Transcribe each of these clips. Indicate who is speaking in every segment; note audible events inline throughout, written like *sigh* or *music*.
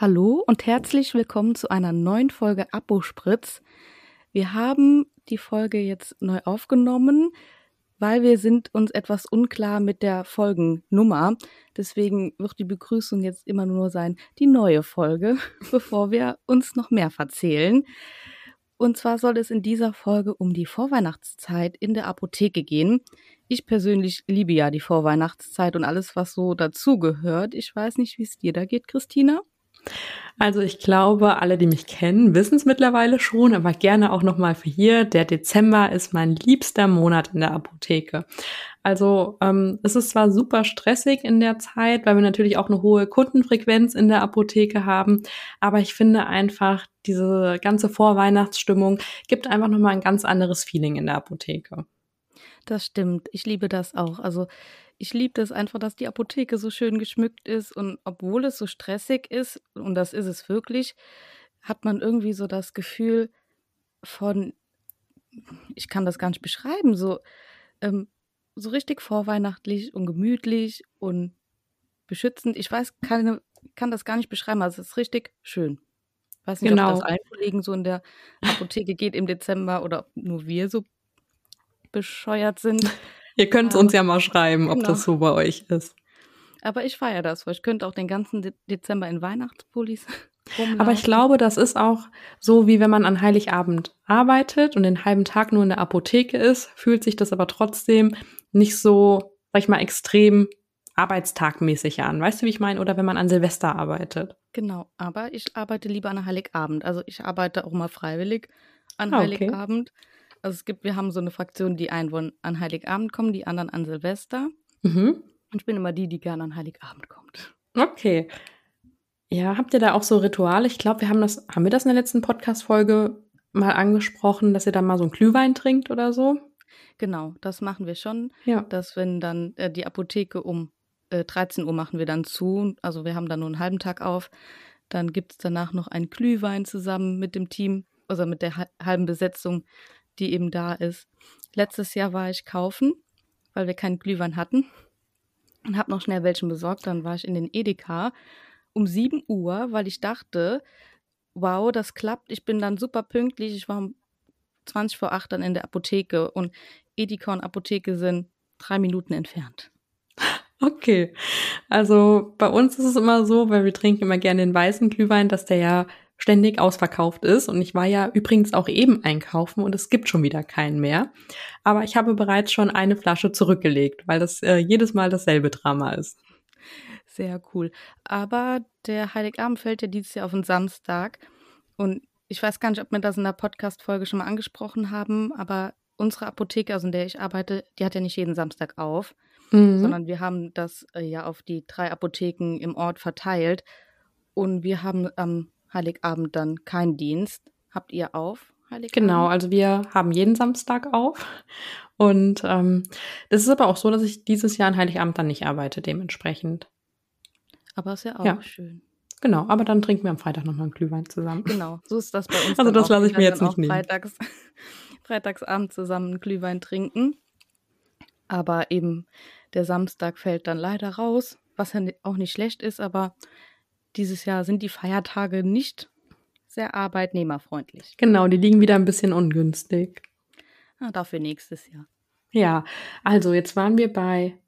Speaker 1: Hallo und herzlich willkommen zu einer neuen Folge Apospritz. Wir haben die Folge jetzt neu aufgenommen, weil wir sind uns etwas unklar mit der Folgennummer. Deswegen wird die Begrüßung jetzt immer nur sein, die neue Folge, *laughs* bevor wir uns noch mehr verzählen. Und zwar soll es in dieser Folge um die Vorweihnachtszeit in der Apotheke gehen. Ich persönlich liebe ja die Vorweihnachtszeit und alles, was so dazugehört. Ich weiß nicht, wie es dir da geht, Christina.
Speaker 2: Also ich glaube, alle, die mich kennen, wissen es mittlerweile schon, aber gerne auch nochmal für hier. Der Dezember ist mein liebster Monat in der Apotheke. Also ähm, es ist zwar super stressig in der Zeit, weil wir natürlich auch eine hohe Kundenfrequenz in der Apotheke haben, aber ich finde einfach, diese ganze Vorweihnachtsstimmung gibt einfach nochmal ein ganz anderes Feeling in der Apotheke.
Speaker 1: Das stimmt. Ich liebe das auch. Also ich liebe das einfach, dass die Apotheke so schön geschmückt ist und obwohl es so stressig ist, und das ist es wirklich, hat man irgendwie so das Gefühl von, ich kann das gar nicht beschreiben, so, ähm, so richtig vorweihnachtlich und gemütlich und beschützend. Ich weiß, keine, kann das gar nicht beschreiben, also es ist richtig schön. Ich weiß nicht, genau. ob das allen Kollegen so in der Apotheke geht im Dezember oder ob nur wir so bescheuert sind. *laughs*
Speaker 2: Ihr könnt es uns ja mal schreiben, ob genau. das so bei euch ist.
Speaker 1: Aber ich feiere das, weil ich könnte auch den ganzen De Dezember in Weihnachtspullis *laughs*
Speaker 2: rumlaufen. Aber ich glaube, das ist auch so, wie wenn man an Heiligabend arbeitet und den halben Tag nur in der Apotheke ist, fühlt sich das aber trotzdem nicht so, sag ich mal, extrem arbeitstagmäßig an. Weißt du, wie ich meine? Oder wenn man an Silvester arbeitet.
Speaker 1: Genau, aber ich arbeite lieber an Heiligabend. Also ich arbeite auch mal freiwillig an ah, okay. Also es gibt, wir haben so eine Fraktion, die einen wollen an Heiligabend kommen, die anderen an Silvester. Mhm. Und ich bin immer die, die gerne an Heiligabend kommt.
Speaker 2: Okay. Ja, habt ihr da auch so Rituale? Ich glaube, wir haben das, haben wir das in der letzten Podcast-Folge mal angesprochen, dass ihr dann mal so einen Glühwein trinkt oder so?
Speaker 1: Genau, das machen wir schon. Ja. Dass wenn dann äh, die Apotheke um äh, 13 Uhr machen wir dann zu, also wir haben dann nur einen halben Tag auf, dann gibt es danach noch einen Glühwein zusammen mit dem Team, also mit der halben Besetzung die eben da ist. Letztes Jahr war ich kaufen, weil wir keinen Glühwein hatten und habe noch schnell welchen besorgt. Dann war ich in den Edeka um 7 Uhr, weil ich dachte, wow, das klappt. Ich bin dann super pünktlich. Ich war um 20 vor 8 dann in der Apotheke und Edeka und Apotheke sind drei Minuten entfernt. *laughs*
Speaker 2: Okay, also bei uns ist es immer so, weil wir trinken immer gerne den weißen Glühwein, dass der ja ständig ausverkauft ist. Und ich war ja übrigens auch eben einkaufen und es gibt schon wieder keinen mehr. Aber ich habe bereits schon eine Flasche zurückgelegt, weil das äh, jedes Mal dasselbe Drama ist.
Speaker 1: Sehr cool. Aber der Heiligabend fällt ja dieses Jahr auf den Samstag. Und ich weiß gar nicht, ob wir das in der Podcast-Folge schon mal angesprochen haben, aber unsere Apotheke, also in der ich arbeite, die hat ja nicht jeden Samstag auf, mhm. sondern wir haben das äh, ja auf die drei Apotheken im Ort verteilt. Und wir haben am Heiligabend dann keinen Dienst. Habt ihr auf?
Speaker 2: Heiligabend? Genau, also wir haben jeden Samstag auf. Und ähm, das ist aber auch so, dass ich dieses Jahr an Heiligabend dann nicht arbeite, dementsprechend.
Speaker 1: Aber ist ja auch ja. schön.
Speaker 2: Genau, aber dann trinken wir am Freitag nochmal einen Glühwein zusammen.
Speaker 1: Genau, so ist das bei *laughs* uns.
Speaker 2: Also das lasse ich mir jetzt nicht nehmen.
Speaker 1: Freitags, *laughs* Freitagsabend zusammen einen Glühwein trinken. Aber eben der Samstag fällt dann leider raus, was ja auch nicht schlecht ist, aber dieses Jahr sind die Feiertage nicht sehr arbeitnehmerfreundlich.
Speaker 2: Genau, die liegen wieder ein bisschen ungünstig.
Speaker 1: Ah, dafür nächstes Jahr.
Speaker 2: Ja, also jetzt waren wir bei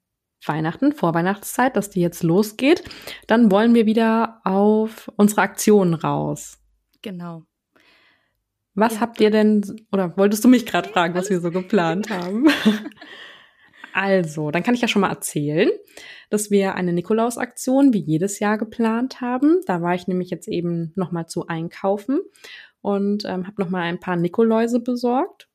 Speaker 2: Weihnachten, Vorweihnachtszeit, dass die jetzt losgeht. Dann wollen wir wieder auf unsere Aktionen raus.
Speaker 1: Genau.
Speaker 2: Was ja. habt ihr denn, oder wolltest du mich gerade fragen, was wir so geplant haben? *laughs* Also, dann kann ich ja schon mal erzählen, dass wir eine Nikolaus-Aktion wie jedes Jahr geplant haben. Da war ich nämlich jetzt eben nochmal zu einkaufen und ähm, habe nochmal ein paar Nikoläuse besorgt.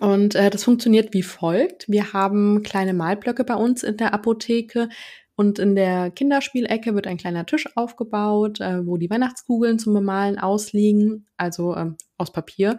Speaker 2: Und äh, das funktioniert wie folgt. Wir haben kleine Malblöcke bei uns in der Apotheke und in der Kinderspielecke wird ein kleiner Tisch aufgebaut, äh, wo die Weihnachtskugeln zum Bemalen ausliegen, also äh, aus Papier.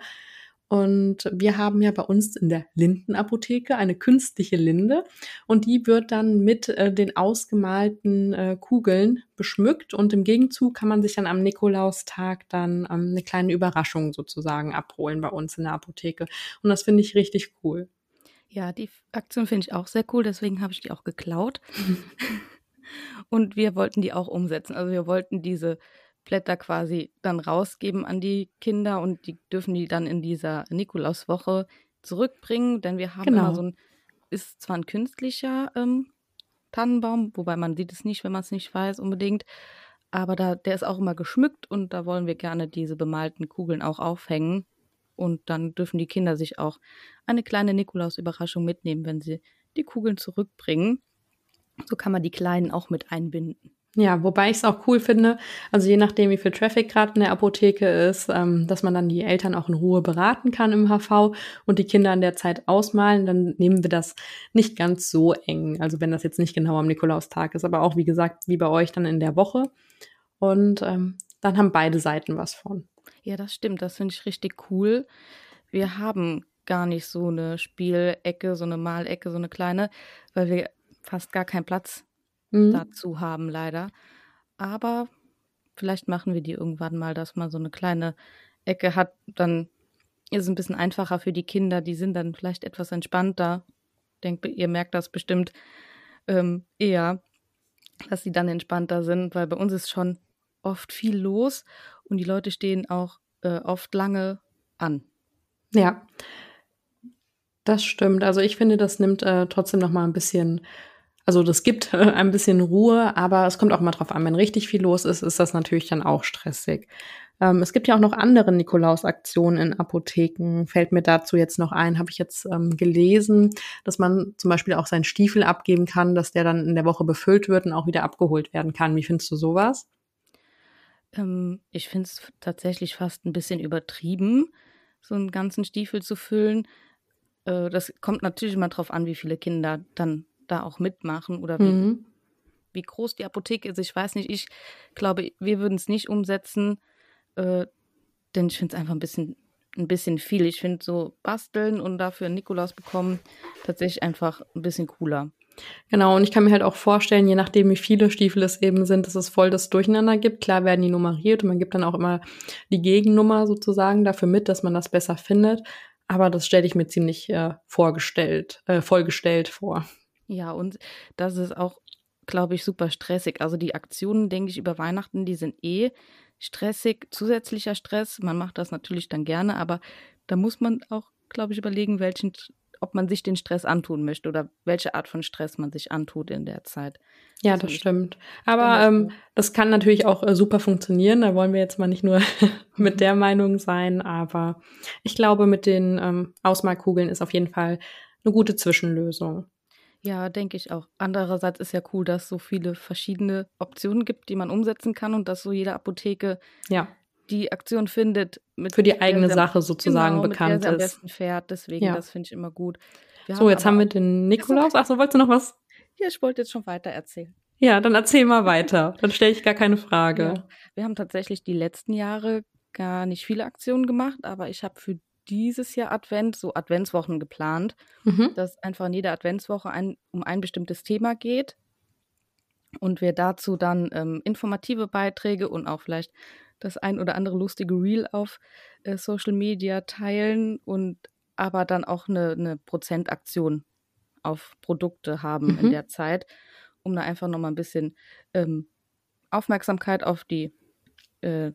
Speaker 2: Und wir haben ja bei uns in der Lindenapotheke eine künstliche Linde und die wird dann mit äh, den ausgemalten äh, Kugeln beschmückt und im Gegenzug kann man sich dann am Nikolaustag dann ähm, eine kleine Überraschung sozusagen abholen bei uns in der Apotheke. Und das finde ich richtig cool.
Speaker 1: Ja, die Aktion finde ich auch sehr cool, deswegen habe ich die auch geklaut. *laughs* und wir wollten die auch umsetzen. Also wir wollten diese Blätter quasi dann rausgeben an die Kinder und die dürfen die dann in dieser Nikolauswoche zurückbringen, denn wir haben genau. immer so ein, ist zwar ein künstlicher ähm, Tannenbaum, wobei man sieht es nicht, wenn man es nicht weiß unbedingt, aber da, der ist auch immer geschmückt und da wollen wir gerne diese bemalten Kugeln auch aufhängen. Und dann dürfen die Kinder sich auch eine kleine Nikolaus-Überraschung mitnehmen, wenn sie die Kugeln zurückbringen. So kann man die Kleinen auch mit einbinden.
Speaker 2: Ja, wobei ich es auch cool finde, also je nachdem, wie viel Traffic gerade in der Apotheke ist, ähm, dass man dann die Eltern auch in Ruhe beraten kann im HV und die Kinder in der Zeit ausmalen, dann nehmen wir das nicht ganz so eng. Also wenn das jetzt nicht genau am Nikolaustag ist, aber auch wie gesagt, wie bei euch dann in der Woche. Und ähm, dann haben beide Seiten was von.
Speaker 1: Ja, das stimmt. Das finde ich richtig cool. Wir haben gar nicht so eine Spielecke, so eine Malecke, so eine kleine, weil wir fast gar keinen Platz mhm. dazu haben, leider. Aber vielleicht machen wir die irgendwann mal, dass man so eine kleine Ecke hat. Dann ist es ein bisschen einfacher für die Kinder. Die sind dann vielleicht etwas entspannter. Ich denke, ihr merkt das bestimmt ähm, eher, dass sie dann entspannter sind, weil bei uns ist schon oft viel los und die Leute stehen auch äh, oft lange an.
Speaker 2: Ja, das stimmt. Also ich finde, das nimmt äh, trotzdem noch mal ein bisschen also das gibt *laughs* ein bisschen Ruhe, aber es kommt auch mal drauf an. Wenn richtig viel los ist, ist das natürlich dann auch stressig. Ähm, es gibt ja auch noch andere Nikolaus-Aktionen in Apotheken. Fällt mir dazu jetzt noch ein, habe ich jetzt ähm, gelesen, dass man zum Beispiel auch seinen Stiefel abgeben kann, dass der dann in der Woche befüllt wird und auch wieder abgeholt werden kann. Wie findest du sowas?
Speaker 1: Ähm, ich finde es tatsächlich fast ein bisschen übertrieben, so einen ganzen Stiefel zu füllen. Äh, das kommt natürlich mal drauf an, wie viele Kinder dann da auch mitmachen oder wie, mhm. wie groß die Apotheke ist. Ich weiß nicht, ich glaube, wir würden es nicht umsetzen, äh, denn ich finde es einfach ein bisschen, ein bisschen viel. Ich finde so basteln und dafür Nikolaus bekommen tatsächlich einfach ein bisschen cooler.
Speaker 2: Genau, und ich kann mir halt auch vorstellen, je nachdem, wie viele Stiefel es eben sind, dass es voll das Durcheinander gibt. Klar werden die nummeriert und man gibt dann auch immer die Gegennummer sozusagen dafür mit, dass man das besser findet. Aber das stelle ich mir ziemlich äh, vorgestellt, äh, vollgestellt vor.
Speaker 1: Ja, und das ist auch, glaube ich, super stressig. Also die Aktionen, denke ich, über Weihnachten, die sind eh stressig, zusätzlicher Stress. Man macht das natürlich dann gerne, aber da muss man auch, glaube ich, überlegen, welchen, ob man sich den Stress antun möchte oder welche Art von Stress man sich antut in der Zeit.
Speaker 2: Ja, das, das stimmt. Aber ähm, das kann natürlich auch äh, super funktionieren. Da wollen wir jetzt mal nicht nur *laughs* mit mhm. der Meinung sein, aber ich glaube, mit den ähm, Ausmalkugeln ist auf jeden Fall eine gute Zwischenlösung.
Speaker 1: Ja, denke ich auch. Andererseits ist ja cool, dass es so viele verschiedene Optionen gibt, die man umsetzen kann und dass so jede Apotheke
Speaker 2: ja.
Speaker 1: die Aktion findet.
Speaker 2: Für die eigene Sache sozusagen
Speaker 1: genau,
Speaker 2: bekannt
Speaker 1: mit der
Speaker 2: ist.
Speaker 1: am besten fährt. Deswegen, ja. das finde ich immer gut.
Speaker 2: Wir so, haben jetzt haben wir den Nikolaus. Achso, wolltest du noch was?
Speaker 1: Ja, ich wollte jetzt schon weiter erzählen.
Speaker 2: Ja, dann erzähl mal weiter. *laughs* Dann stelle ich gar keine Frage. Ja.
Speaker 1: Wir haben tatsächlich die letzten Jahre gar nicht viele Aktionen gemacht, aber ich habe für dieses Jahr Advent so Adventswochen geplant, mhm. dass einfach in jeder Adventswoche ein, um ein bestimmtes Thema geht und wir dazu dann ähm, informative Beiträge und auch vielleicht das ein oder andere lustige Reel auf äh, Social Media teilen und aber dann auch eine, eine Prozentaktion auf Produkte haben mhm. in der Zeit, um da einfach nochmal ein bisschen ähm, Aufmerksamkeit auf die äh,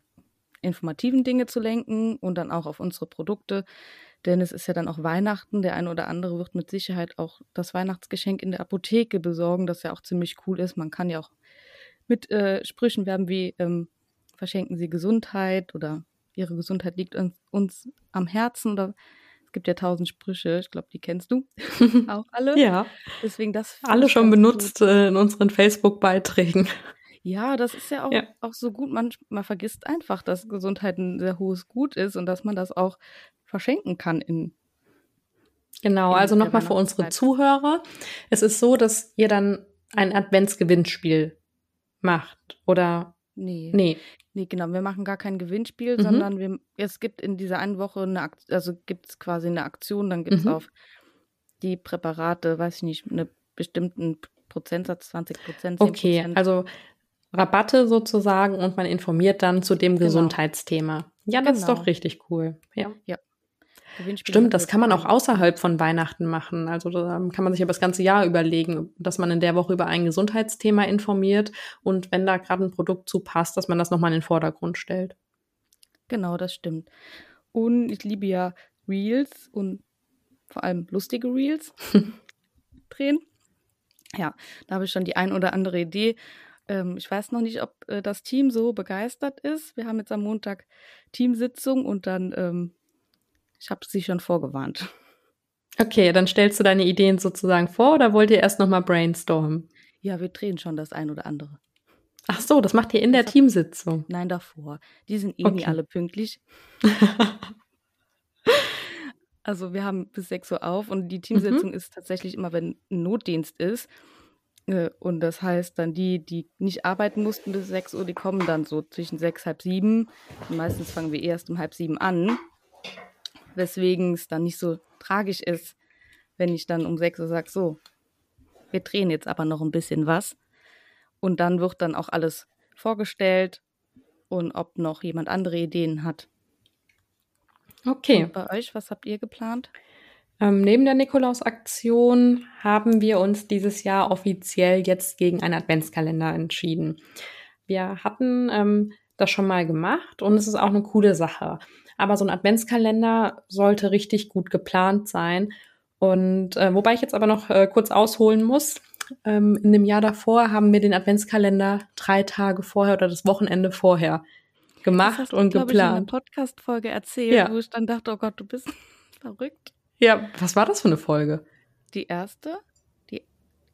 Speaker 1: informativen Dinge zu lenken und dann auch auf unsere Produkte. Denn es ist ja dann auch Weihnachten. Der eine oder andere wird mit Sicherheit auch das Weihnachtsgeschenk in der Apotheke besorgen, das ja auch ziemlich cool ist. Man kann ja auch mit äh, Sprüchen werben wie ähm, verschenken Sie Gesundheit oder Ihre Gesundheit liegt uns, uns am Herzen oder es gibt ja tausend Sprüche, ich glaube, die kennst du *laughs* auch alle.
Speaker 2: ja.
Speaker 1: Deswegen das.
Speaker 2: Alle schon benutzt äh, in unseren Facebook-Beiträgen.
Speaker 1: Ja, das ist ja auch, ja. auch so gut. Man, man vergisst einfach, dass Gesundheit ein sehr hohes Gut ist und dass man das auch verschenken kann in
Speaker 2: Genau, in also nochmal für unsere Zuhörer. Es ist so, dass ihr dann ein Adventsgewinnspiel macht, oder?
Speaker 1: Nee. Nee. Nee, genau. Wir machen gar kein Gewinnspiel, mhm. sondern wir, es gibt in dieser einen Woche eine, also gibt es quasi eine Aktion, dann gibt es mhm. auf die Präparate, weiß ich nicht, einen bestimmten Prozentsatz, 20 Prozent.
Speaker 2: Okay, also Rabatte sozusagen und man informiert dann zu dem genau. Gesundheitsthema. Ja, das genau. ist doch richtig cool. Ja.
Speaker 1: ja.
Speaker 2: Stimmt, das kann man auch außerhalb von Weihnachten machen. Also da kann man sich aber das ganze Jahr überlegen, dass man in der Woche über ein Gesundheitsthema informiert und wenn da gerade ein Produkt zu passt, dass man das nochmal in den Vordergrund stellt.
Speaker 1: Genau, das stimmt. Und ich liebe ja Reels und vor allem lustige Reels *laughs* drehen. Ja, da habe ich schon die ein oder andere Idee. Ähm, ich weiß noch nicht, ob äh, das Team so begeistert ist. Wir haben jetzt am Montag Teamsitzung und dann, ähm, ich habe sie schon vorgewarnt.
Speaker 2: Okay, dann stellst du deine Ideen sozusagen vor oder wollt ihr erst nochmal brainstormen?
Speaker 1: Ja, wir drehen schon das ein oder andere.
Speaker 2: Ach so, das macht ihr in der das Teamsitzung?
Speaker 1: Nein, davor. Die sind eh okay. nie alle pünktlich. *laughs* also wir haben bis 6 Uhr auf und die Teamsitzung mhm. ist tatsächlich immer, wenn ein Notdienst ist. Äh, und das heißt dann die, die nicht arbeiten mussten bis 6 Uhr, die kommen dann so zwischen 6, halb 7. Und meistens fangen wir erst um halb 7 an. Weswegen es dann nicht so tragisch ist, wenn ich dann um 6 Uhr sage, so, wir drehen jetzt aber noch ein bisschen was. Und dann wird dann auch alles vorgestellt und ob noch jemand andere Ideen hat.
Speaker 2: Okay.
Speaker 1: Und bei euch, was habt ihr geplant?
Speaker 2: Ähm, neben der Nikolaus-Aktion haben wir uns dieses Jahr offiziell jetzt gegen einen Adventskalender entschieden. Wir hatten ähm, das schon mal gemacht und es ist auch eine coole Sache. Aber so ein Adventskalender sollte richtig gut geplant sein. Und äh, wobei ich jetzt aber noch äh, kurz ausholen muss, ähm, in dem Jahr davor haben wir den Adventskalender drei Tage vorher oder das Wochenende vorher gemacht das hast und du, geplant. Ich, in einer
Speaker 1: Podcast-Folge erzählt, ja. wo ich dann dachte, oh Gott, du bist *laughs* verrückt.
Speaker 2: Ja, was war das für eine Folge?
Speaker 1: Die erste? Die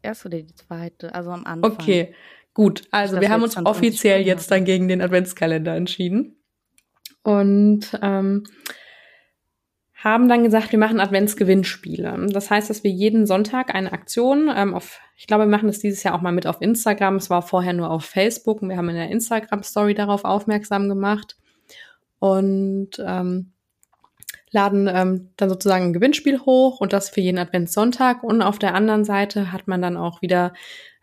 Speaker 1: erste oder die zweite? Also am Anfang.
Speaker 2: Okay, gut. Also wir haben uns offiziell jetzt dann gegen den Adventskalender entschieden. Und ähm, haben dann gesagt, wir machen Adventsgewinnspiele. Das heißt, dass wir jeden Sonntag eine Aktion ähm, auf, ich glaube, wir machen das dieses Jahr auch mal mit auf Instagram. Es war vorher nur auf Facebook und wir haben in der Instagram-Story darauf aufmerksam gemacht und ähm, laden ähm, dann sozusagen ein Gewinnspiel hoch und das für jeden Adventssonntag. Und auf der anderen Seite hat man dann auch wieder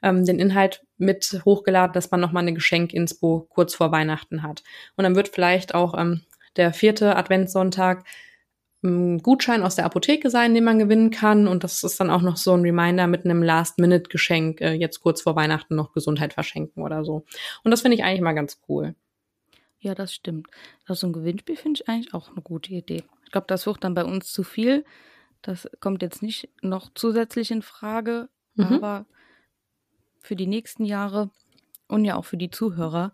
Speaker 2: ähm, den Inhalt mit hochgeladen, dass man nochmal eine Geschenk-Inspo kurz vor Weihnachten hat. Und dann wird vielleicht auch ähm, der vierte Adventssonntag Gutschein aus der Apotheke sein, den man gewinnen kann. Und das ist dann auch noch so ein Reminder mit einem Last-Minute-Geschenk, äh, jetzt kurz vor Weihnachten noch Gesundheit verschenken oder so. Und das finde ich eigentlich mal ganz cool.
Speaker 1: Ja, das stimmt. Also ein Gewinnspiel finde ich eigentlich auch eine gute Idee. Ich glaube, das wird dann bei uns zu viel. Das kommt jetzt nicht noch zusätzlich in Frage, mhm. aber für die nächsten Jahre und ja auch für die Zuhörer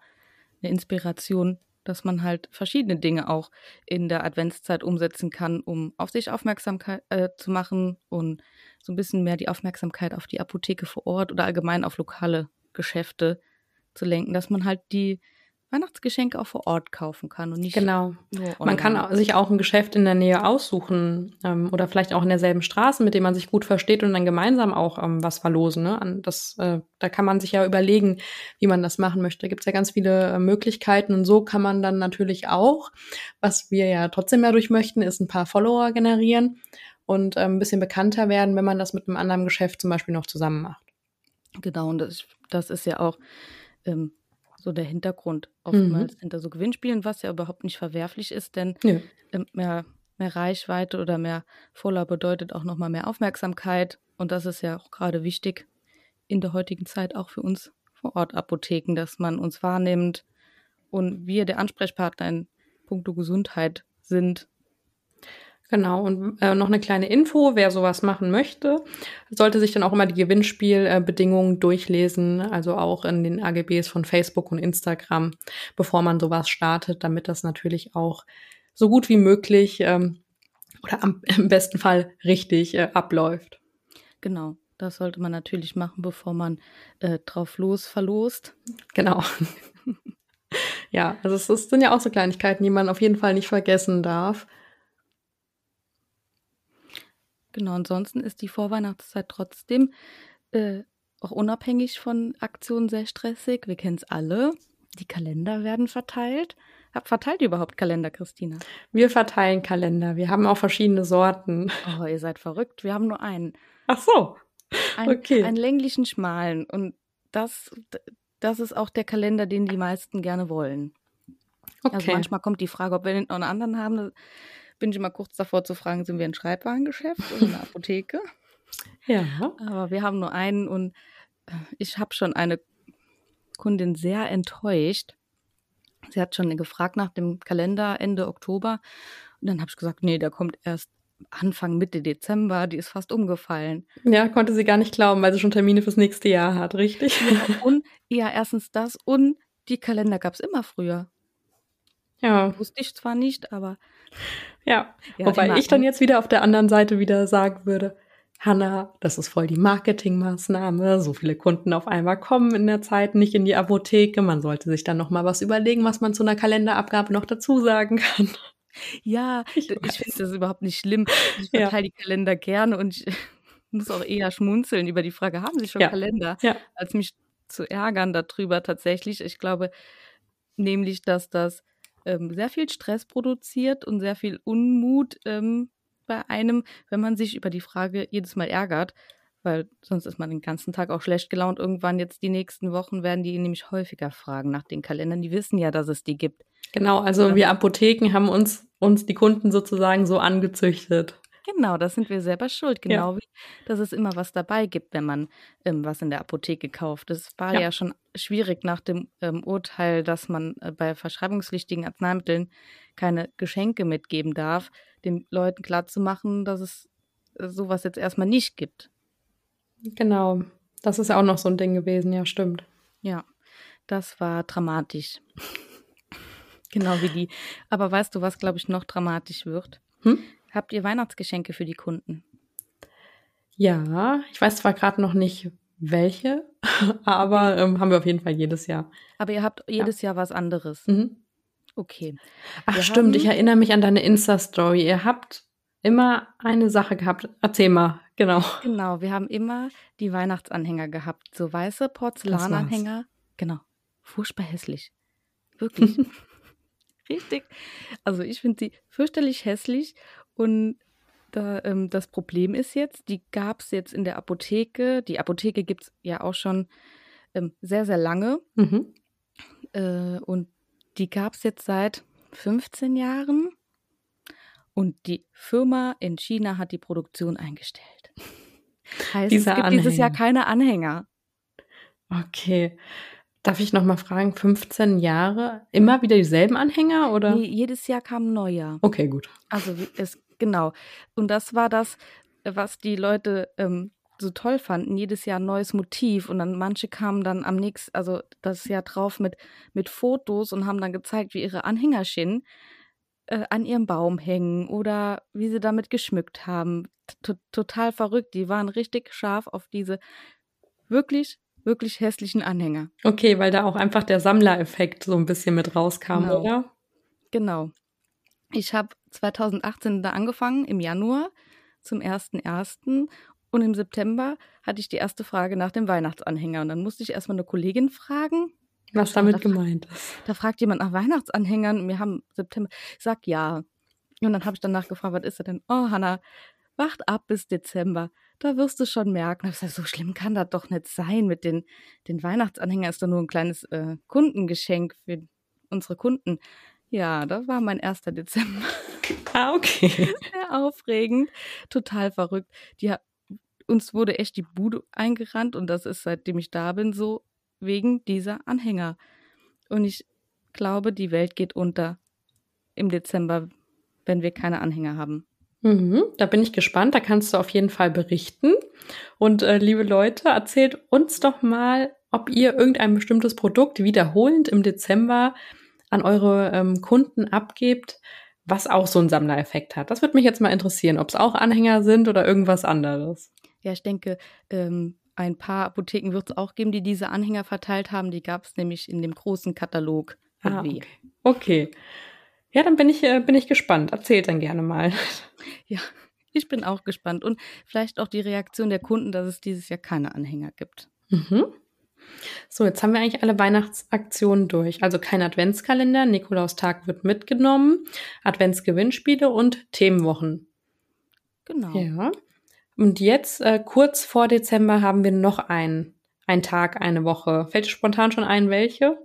Speaker 1: eine Inspiration, dass man halt verschiedene Dinge auch in der Adventszeit umsetzen kann, um auf sich aufmerksam äh, zu machen und so ein bisschen mehr die Aufmerksamkeit auf die Apotheke vor Ort oder allgemein auf lokale Geschäfte zu lenken, dass man halt die Weihnachtsgeschenke auch vor Ort kaufen kann und nicht
Speaker 2: genau. Man kann sich auch ein Geschäft in der Nähe aussuchen ähm, oder vielleicht auch in derselben Straße, mit dem man sich gut versteht und dann gemeinsam auch ähm, was verlosen. Ne? Das, äh, da kann man sich ja überlegen, wie man das machen möchte. Da gibt es ja ganz viele äh, Möglichkeiten und so kann man dann natürlich auch, was wir ja trotzdem dadurch möchten, ist ein paar Follower generieren und äh, ein bisschen bekannter werden, wenn man das mit einem anderen Geschäft zum Beispiel noch zusammen macht.
Speaker 1: Genau, und das, das ist ja auch ähm, so der Hintergrund oftmals mhm. hinter so Gewinnspielen, was ja überhaupt nicht verwerflich ist, denn ja. Ähm, mehr, mehr Reichweite oder mehr Follower bedeutet auch nochmal mehr Aufmerksamkeit und das ist ja auch gerade wichtig in der heutigen Zeit auch für uns vor Ort Apotheken, dass man uns wahrnimmt und wir der Ansprechpartner in puncto Gesundheit sind
Speaker 2: Genau, und äh, noch eine kleine Info, wer sowas machen möchte, sollte sich dann auch immer die Gewinnspielbedingungen äh, durchlesen, also auch in den AGBs von Facebook und Instagram, bevor man sowas startet, damit das natürlich auch so gut wie möglich ähm, oder am, *laughs* im besten Fall richtig äh, abläuft.
Speaker 1: Genau, das sollte man natürlich machen, bevor man äh, drauf los verlost.
Speaker 2: Genau. *laughs* ja, also es, es sind ja auch so Kleinigkeiten, die man auf jeden Fall nicht vergessen darf.
Speaker 1: Genau, ansonsten ist die Vorweihnachtszeit trotzdem äh, auch unabhängig von Aktionen sehr stressig. Wir kennen es alle. Die Kalender werden verteilt. Verteilt ihr überhaupt Kalender, Christina?
Speaker 2: Wir verteilen Kalender. Wir haben auch verschiedene Sorten.
Speaker 1: Oh, ihr seid verrückt. Wir haben nur einen.
Speaker 2: Ach so.
Speaker 1: Ein, okay. Einen länglichen, schmalen. Und das, das ist auch der Kalender, den die meisten gerne wollen. Also okay. Also manchmal kommt die Frage, ob wir noch einen anderen haben bin ich immer kurz davor zu fragen, sind wir ein Schreibwarengeschäft oder eine Apotheke? *laughs*
Speaker 2: ja.
Speaker 1: Aber wir haben nur einen und äh, ich habe schon eine Kundin sehr enttäuscht. Sie hat schon gefragt nach dem Kalender Ende Oktober und dann habe ich gesagt, nee, der kommt erst Anfang Mitte Dezember, die ist fast umgefallen.
Speaker 2: Ja, konnte sie gar nicht glauben, weil sie schon Termine fürs nächste Jahr hat, richtig?
Speaker 1: Ja, und ja, erstens das und die Kalender gab es immer früher.
Speaker 2: Ja.
Speaker 1: Wusste ich zwar nicht, aber.
Speaker 2: Ja, ja wobei ich dann jetzt wieder auf der anderen Seite wieder sagen würde, Hanna, das ist voll die Marketingmaßnahme. So viele Kunden auf einmal kommen in der Zeit nicht in die Apotheke. Man sollte sich dann noch mal was überlegen, was man zu einer Kalenderabgabe noch dazu sagen kann.
Speaker 1: Ja, ich, ich finde das überhaupt nicht schlimm. Ich verteile ja. die Kalender gerne und ich *laughs* muss auch eher schmunzeln über die Frage, haben Sie schon ja. Kalender?
Speaker 2: Ja.
Speaker 1: Als mich zu ärgern darüber tatsächlich. Ich glaube nämlich, dass das ähm, sehr viel Stress produziert und sehr viel Unmut ähm, bei einem, wenn man sich über die Frage jedes Mal ärgert, weil sonst ist man den ganzen Tag auch schlecht gelaunt. Irgendwann jetzt die nächsten Wochen werden die nämlich häufiger fragen nach den Kalendern. Die wissen ja, dass es die gibt.
Speaker 2: Genau, also wir Apotheken haben uns, uns die Kunden sozusagen so angezüchtet.
Speaker 1: Genau, das sind wir selber schuld. Genau ja. wie, dass es immer was dabei gibt, wenn man ähm, was in der Apotheke kauft. Das war ja, ja schon schwierig nach dem ähm, Urteil, dass man äh, bei verschreibungspflichtigen Arzneimitteln keine Geschenke mitgeben darf, den Leuten klarzumachen, dass es äh, sowas jetzt erstmal nicht gibt.
Speaker 2: Genau, das ist ja auch noch so ein Ding gewesen, ja, stimmt.
Speaker 1: Ja, das war dramatisch. *laughs* genau wie die. Aber weißt du, was, glaube ich, noch dramatisch wird? Hm? Habt ihr Weihnachtsgeschenke für die Kunden?
Speaker 2: Ja, ich weiß zwar gerade noch nicht welche, *laughs* aber ähm, haben wir auf jeden Fall jedes Jahr.
Speaker 1: Aber ihr habt jedes ja. Jahr was anderes.
Speaker 2: Mhm.
Speaker 1: Okay.
Speaker 2: Ach wir stimmt, ich erinnere mich an deine Insta-Story. Ihr habt immer eine Sache gehabt. Erzähl mal, genau.
Speaker 1: Genau, wir haben immer die Weihnachtsanhänger gehabt. So weiße Porzellananhänger. Genau. Furchtbar hässlich. *laughs* Wirklich. Richtig. Also ich finde sie fürchterlich hässlich und da, ähm, das Problem ist jetzt, die gab es jetzt in der Apotheke. Die Apotheke gibt es ja auch schon ähm, sehr, sehr lange.
Speaker 2: Mhm.
Speaker 1: Äh, und die gab es jetzt seit 15 Jahren. Und die Firma in China hat die Produktion eingestellt. *laughs* Heißt, Dieser es gibt Anhänger. dieses Jahr keine Anhänger.
Speaker 2: Okay. Darf ich noch mal fragen, 15 Jahre, immer wieder dieselben Anhänger oder? Nee,
Speaker 1: jedes Jahr kam ein neuer.
Speaker 2: Okay, gut.
Speaker 1: Also es Genau. Und das war das, was die Leute ähm, so toll fanden. Jedes Jahr ein neues Motiv. Und dann manche kamen dann am nächsten, also das Jahr drauf mit, mit Fotos und haben dann gezeigt, wie ihre Anhängerchen äh, an ihrem Baum hängen oder wie sie damit geschmückt haben. T total verrückt. Die waren richtig scharf auf diese wirklich wirklich hässlichen Anhänger.
Speaker 2: Okay, weil da auch einfach der Sammlereffekt so ein bisschen mit rauskam,
Speaker 1: genau.
Speaker 2: oder?
Speaker 1: Genau. Ich habe 2018 da angefangen, im Januar zum 1.1. Und im September hatte ich die erste Frage nach dem Weihnachtsanhänger. Und dann musste ich erstmal eine Kollegin fragen.
Speaker 2: Was damit da gemeint ist.
Speaker 1: Da fragt jemand nach Weihnachtsanhängern. Wir haben September. Ich sag ja. Und dann habe ich danach gefragt, was ist er denn? Oh, Hanna, wacht ab bis Dezember. Da wirst du schon merken. Ich gesagt, so schlimm kann das doch nicht sein. Mit den, den Weihnachtsanhängern ist doch nur ein kleines äh, Kundengeschenk für unsere Kunden. Ja, das war mein erster Dezember.
Speaker 2: Ah, okay. *laughs*
Speaker 1: Sehr aufregend, total verrückt. Die, uns wurde echt die Bude eingerannt und das ist seitdem ich da bin so wegen dieser Anhänger. Und ich glaube, die Welt geht unter im Dezember, wenn wir keine Anhänger haben.
Speaker 2: Mhm, da bin ich gespannt. Da kannst du auf jeden Fall berichten. Und äh, liebe Leute, erzählt uns doch mal, ob ihr irgendein bestimmtes Produkt wiederholend im Dezember an eure ähm, Kunden abgebt, was auch so einen Sammlereffekt hat. Das würde mich jetzt mal interessieren, ob es auch Anhänger sind oder irgendwas anderes.
Speaker 1: Ja, ich denke, ähm, ein paar Apotheken wird es auch geben, die diese Anhänger verteilt haben. Die gab es nämlich in dem großen Katalog.
Speaker 2: Ah, okay. okay. Ja, dann bin ich, äh, bin ich gespannt. Erzählt dann gerne mal. *laughs*
Speaker 1: Ja, ich bin auch gespannt. Und vielleicht auch die Reaktion der Kunden, dass es dieses Jahr keine Anhänger gibt.
Speaker 2: Mhm. So, jetzt haben wir eigentlich alle Weihnachtsaktionen durch. Also kein Adventskalender, Nikolaustag wird mitgenommen, Adventsgewinnspiele und Themenwochen.
Speaker 1: Genau.
Speaker 2: Ja. Und jetzt, äh, kurz vor Dezember, haben wir noch einen, einen Tag, eine Woche. Fällt dir spontan schon ein, welche?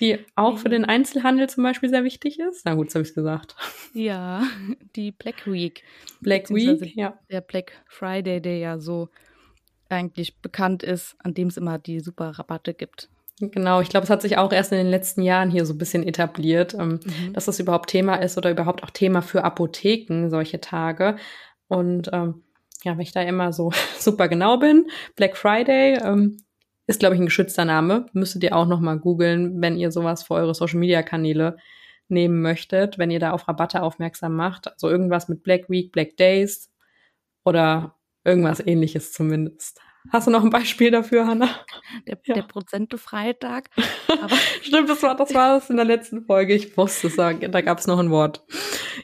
Speaker 2: Die auch für den Einzelhandel zum Beispiel sehr wichtig ist. Na gut, das habe ich gesagt.
Speaker 1: Ja, *laughs* die Black Week.
Speaker 2: Black Week, ja.
Speaker 1: Der Black Friday, der ja so eigentlich bekannt ist, an dem es immer die super Rabatte gibt.
Speaker 2: Genau, ich glaube, es hat sich auch erst in den letzten Jahren hier so ein bisschen etabliert, ähm, mhm. dass das überhaupt Thema ist oder überhaupt auch Thema für Apotheken, solche Tage. Und ähm, ja, wenn ich da immer so *laughs* super genau bin, Black Friday ähm, ist, glaube ich, ein geschützter Name. Müsstet ihr auch noch mal googeln, wenn ihr sowas für eure Social-Media-Kanäle nehmen möchtet, wenn ihr da auf Rabatte aufmerksam macht. Also irgendwas mit Black Week, Black Days oder irgendwas ähnliches zumindest. Hast du noch ein Beispiel dafür, Hanna?
Speaker 1: Der, ja. der Prozente-Freitag. *laughs*
Speaker 2: Stimmt, das war, das war das in der letzten Folge. Ich wusste sagen, da gab es noch ein Wort.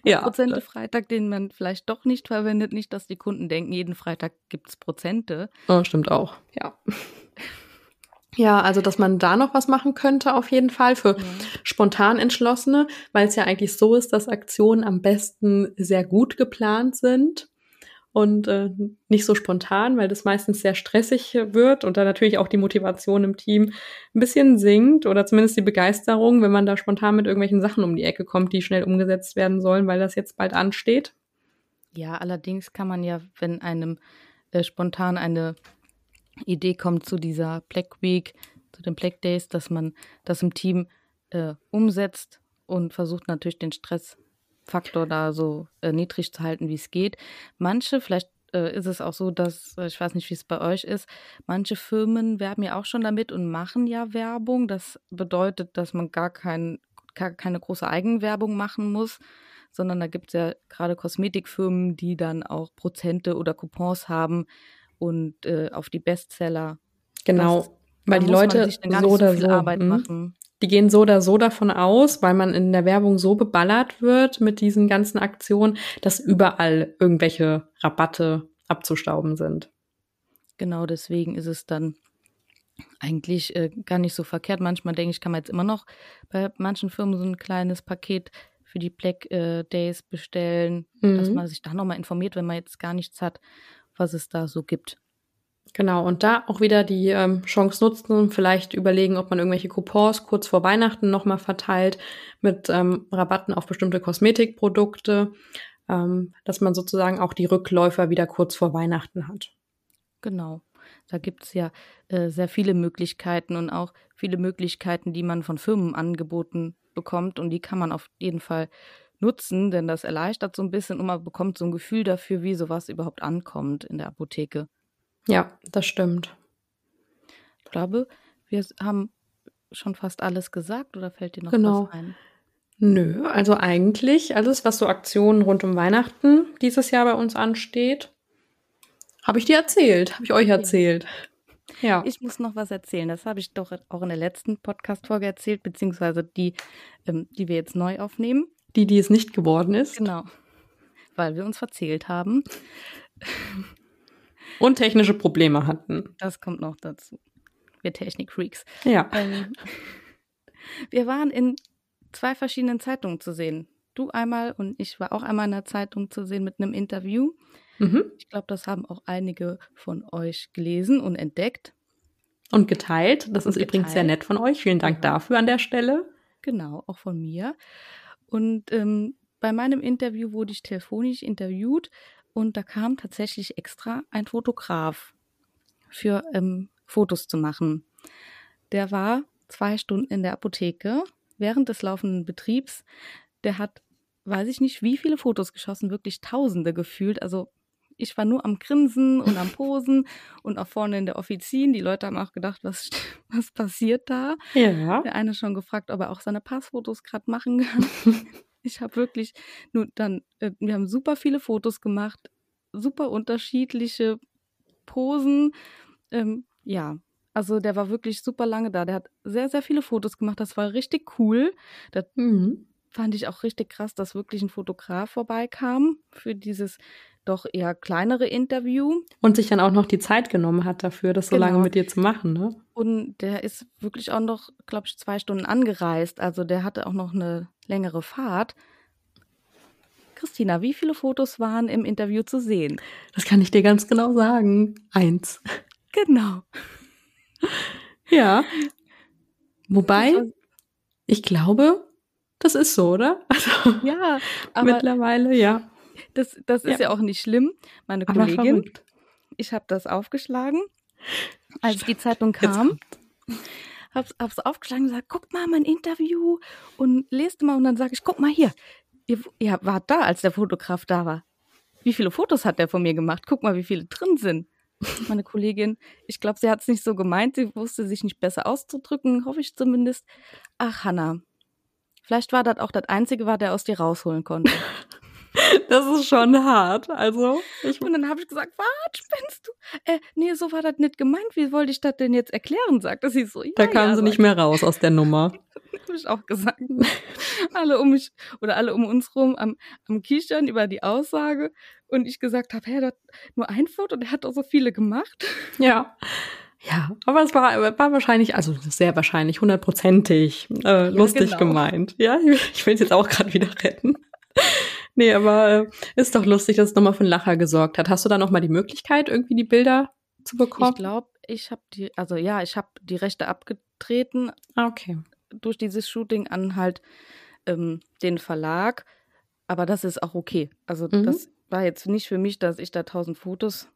Speaker 1: Ja. Prozente-Freitag, den man vielleicht doch nicht verwendet. Nicht, dass die Kunden denken, jeden Freitag gibt es Prozente.
Speaker 2: Oh, stimmt auch, ja. *laughs* Ja, also dass man da noch was machen könnte, auf jeden Fall für ja. spontan Entschlossene, weil es ja eigentlich so ist, dass Aktionen am besten sehr gut geplant sind und äh, nicht so spontan, weil das meistens sehr stressig wird und dann natürlich auch die Motivation im Team ein bisschen sinkt oder zumindest die Begeisterung, wenn man da spontan mit irgendwelchen Sachen um die Ecke kommt, die schnell umgesetzt werden sollen, weil das jetzt bald ansteht.
Speaker 1: Ja, allerdings kann man ja, wenn einem äh, spontan eine Idee kommt zu dieser Black Week, zu den Black Days, dass man das im Team äh, umsetzt und versucht natürlich den Stress Faktor da so äh, niedrig zu halten, wie es geht. Manche, vielleicht äh, ist es auch so, dass, äh, ich weiß nicht, wie es bei euch ist, manche Firmen werben ja auch schon damit und machen ja Werbung. Das bedeutet, dass man gar, kein, gar keine große Eigenwerbung machen muss, sondern da gibt es ja gerade Kosmetikfirmen, die dann auch Prozente oder Coupons haben und äh, auf die Bestseller.
Speaker 2: Genau, weil die Leute so oder so Arbeit hm. machen die gehen so oder so davon aus, weil man in der Werbung so beballert wird mit diesen ganzen Aktionen, dass überall irgendwelche Rabatte abzustauben sind.
Speaker 1: Genau deswegen ist es dann eigentlich äh, gar nicht so verkehrt. Manchmal denke ich, kann man jetzt immer noch bei manchen Firmen so ein kleines Paket für die Black äh, Days bestellen, mhm. dass man sich da nochmal informiert, wenn man jetzt gar nichts hat, was es da so gibt.
Speaker 2: Genau, und da auch wieder die ähm, Chance nutzen, vielleicht überlegen, ob man irgendwelche Coupons kurz vor Weihnachten nochmal verteilt mit ähm, Rabatten auf bestimmte Kosmetikprodukte, ähm, dass man sozusagen auch die Rückläufer wieder kurz vor Weihnachten hat.
Speaker 1: Genau. Da gibt es ja äh, sehr viele Möglichkeiten und auch viele Möglichkeiten, die man von Firmen angeboten bekommt und die kann man auf jeden Fall nutzen, denn das erleichtert so ein bisschen und man bekommt so ein Gefühl dafür, wie sowas überhaupt ankommt in der Apotheke.
Speaker 2: Ja, das stimmt.
Speaker 1: Ich glaube, wir haben schon fast alles gesagt oder fällt dir noch genau. was ein?
Speaker 2: Nö, also eigentlich alles, was so Aktionen rund um Weihnachten dieses Jahr bei uns ansteht, habe ich dir erzählt, habe ich euch erzählt.
Speaker 1: Ja. Ich muss noch was erzählen. Das habe ich doch auch in der letzten Podcast-Folge erzählt, beziehungsweise die, ähm, die wir jetzt neu aufnehmen.
Speaker 2: Die, die es nicht geworden ist.
Speaker 1: Genau. Weil wir uns verzählt haben.
Speaker 2: Und technische Probleme hatten.
Speaker 1: Das kommt noch dazu. Wir Technik-Freaks.
Speaker 2: Ja. Ähm, *laughs*
Speaker 1: wir waren in zwei verschiedenen Zeitungen zu sehen. Du einmal und ich war auch einmal in der Zeitung zu sehen mit einem Interview. Mhm. Ich glaube, das haben auch einige von euch gelesen und entdeckt.
Speaker 2: Und geteilt. Das und ist geteilt. übrigens sehr nett von euch. Vielen Dank dafür an der Stelle.
Speaker 1: Genau, auch von mir. Und ähm, bei meinem Interview wurde ich telefonisch interviewt und da kam tatsächlich extra ein Fotograf für ähm, Fotos zu machen. Der war zwei Stunden in der Apotheke während des laufenden Betriebs. Der hat, weiß ich nicht, wie viele Fotos geschossen, wirklich Tausende gefühlt. Also ich war nur am Grinsen und am Posen *laughs* und auch vorne in der Offizin. Die Leute haben auch gedacht, was, was passiert da?
Speaker 2: Ja.
Speaker 1: Der eine schon gefragt, ob er auch seine Passfotos gerade machen kann. *laughs* Ich habe wirklich nur dann, äh, wir haben super viele Fotos gemacht, super unterschiedliche Posen. Ähm, ja, also der war wirklich super lange da. Der hat sehr, sehr viele Fotos gemacht. Das war richtig cool. Das mhm. fand ich auch richtig krass, dass wirklich ein Fotograf vorbeikam für dieses doch eher kleinere Interview.
Speaker 2: Und sich dann auch noch die Zeit genommen hat dafür, das so genau. lange mit dir zu machen, ne?
Speaker 1: Und der ist wirklich auch noch, glaube ich, zwei Stunden angereist. Also der hatte auch noch eine längere Fahrt. Christina, wie viele Fotos waren im Interview zu sehen?
Speaker 2: Das kann ich dir ganz genau sagen. Eins.
Speaker 1: Genau.
Speaker 2: ja. Wobei, Ich glaube, das ist so, oder?
Speaker 1: Also, ja,
Speaker 2: aber mittlerweile, ja.
Speaker 1: Das, das ist ja. ja auch nicht schlimm. Meine Kollegin, ich habe das aufgeschlagen, als die Zeitung kam. Hab's, hab's aufgeschlagen und gesagt, guck mal mein Interview und lest mal. Und dann sage ich, guck mal hier, ihr, ihr wart da, als der Fotograf da war. Wie viele Fotos hat der von mir gemacht? Guck mal, wie viele drin sind. *laughs* Meine Kollegin, ich glaube, sie hat es nicht so gemeint, sie wusste sich nicht besser auszudrücken, hoffe ich zumindest. Ach, Hanna, vielleicht war das auch das Einzige, was der aus dir rausholen konnte. *laughs* *laughs*
Speaker 2: Das ist schon hart. Also,
Speaker 1: ich und dann habe ich gesagt, was spinnst du? Äh, nee, so war das nicht gemeint. Wie wollte ich das denn jetzt erklären? Sagte sie so. Ja,
Speaker 2: da kam ja, sie nicht mehr raus aus der Nummer. *laughs*
Speaker 1: habe ich auch gesagt. alle um mich oder alle um uns rum am, am Kichern über die Aussage und ich gesagt habe, hey, das nur ein Foto, der hat doch so viele gemacht. *laughs*
Speaker 2: Ja. Ja, aber es war, war wahrscheinlich, also sehr wahrscheinlich, hundertprozentig äh, lustig genau. gemeint. Ja, ich will es jetzt auch gerade wieder retten. Nee, aber äh, ist doch lustig, dass es nochmal für einen Lacher gesorgt hat. Hast du da nochmal die Möglichkeit, irgendwie die Bilder zu bekommen?
Speaker 1: Ich glaube, ich habe die, also ja, ich habe die Rechte abgetreten.
Speaker 2: Ah, okay.
Speaker 1: Durch dieses Shooting an halt ähm, den Verlag. Aber das ist auch okay. Also mhm. das war jetzt nicht für mich, dass ich da tausend Fotos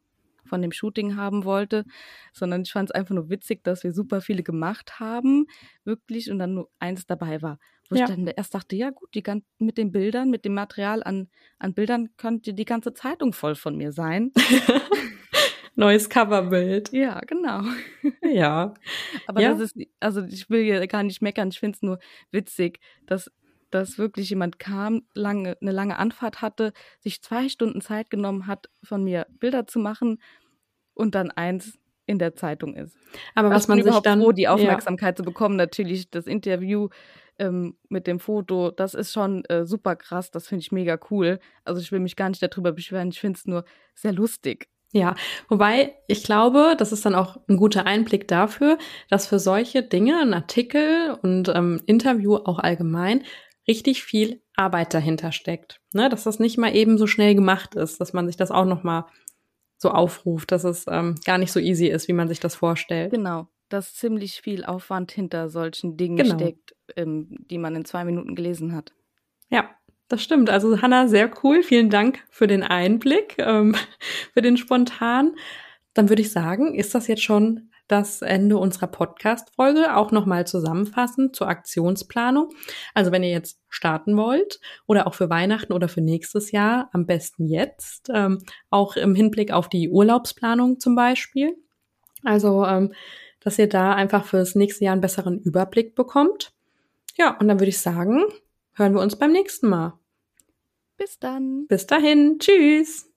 Speaker 1: von dem Shooting haben wollte, sondern ich fand es einfach nur witzig, dass wir super viele gemacht haben, wirklich, und dann nur eins dabei war. Wo ja. ich dann erst dachte, ja gut, die, mit den Bildern, mit dem Material an, an Bildern könnte die ganze Zeitung voll von mir sein. *laughs*
Speaker 2: Neues Coverbild.
Speaker 1: Ja, genau.
Speaker 2: Ja.
Speaker 1: Aber
Speaker 2: ja.
Speaker 1: das ist, also ich will hier gar nicht meckern, ich finde es nur witzig, dass dass wirklich jemand kam, lange, eine lange Anfahrt hatte, sich zwei Stunden Zeit genommen hat, von mir Bilder zu machen und dann eins in der Zeitung ist.
Speaker 2: Aber was man sich dann
Speaker 1: froh, die Aufmerksamkeit ja. zu bekommen, natürlich das Interview ähm, mit dem Foto, das ist schon äh, super krass, das finde ich mega cool. Also ich will mich gar nicht darüber beschweren, ich finde es nur sehr lustig.
Speaker 2: Ja, wobei ich glaube, das ist dann auch ein guter Einblick dafür, dass für solche Dinge, ein Artikel und ähm, Interview auch allgemein, richtig viel Arbeit dahinter steckt. Ne? Dass das nicht mal eben so schnell gemacht ist, dass man sich das auch noch mal so aufruft, dass es ähm, gar nicht so easy ist, wie man sich das vorstellt.
Speaker 1: Genau, dass ziemlich viel Aufwand hinter solchen Dingen genau. steckt, ähm, die man in zwei Minuten gelesen hat.
Speaker 2: Ja, das stimmt. Also Hanna, sehr cool. Vielen Dank für den Einblick, ähm, *laughs* für den spontan. Dann würde ich sagen, ist das jetzt schon das Ende unserer Podcast-Folge auch nochmal zusammenfassen zur Aktionsplanung. Also wenn ihr jetzt starten wollt oder auch für Weihnachten oder für nächstes Jahr, am besten jetzt, ähm, auch im Hinblick auf die Urlaubsplanung zum Beispiel. Also, ähm, dass ihr da einfach fürs nächste Jahr einen besseren Überblick bekommt. Ja, und dann würde ich sagen, hören wir uns beim nächsten Mal.
Speaker 1: Bis dann.
Speaker 2: Bis dahin. Tschüss.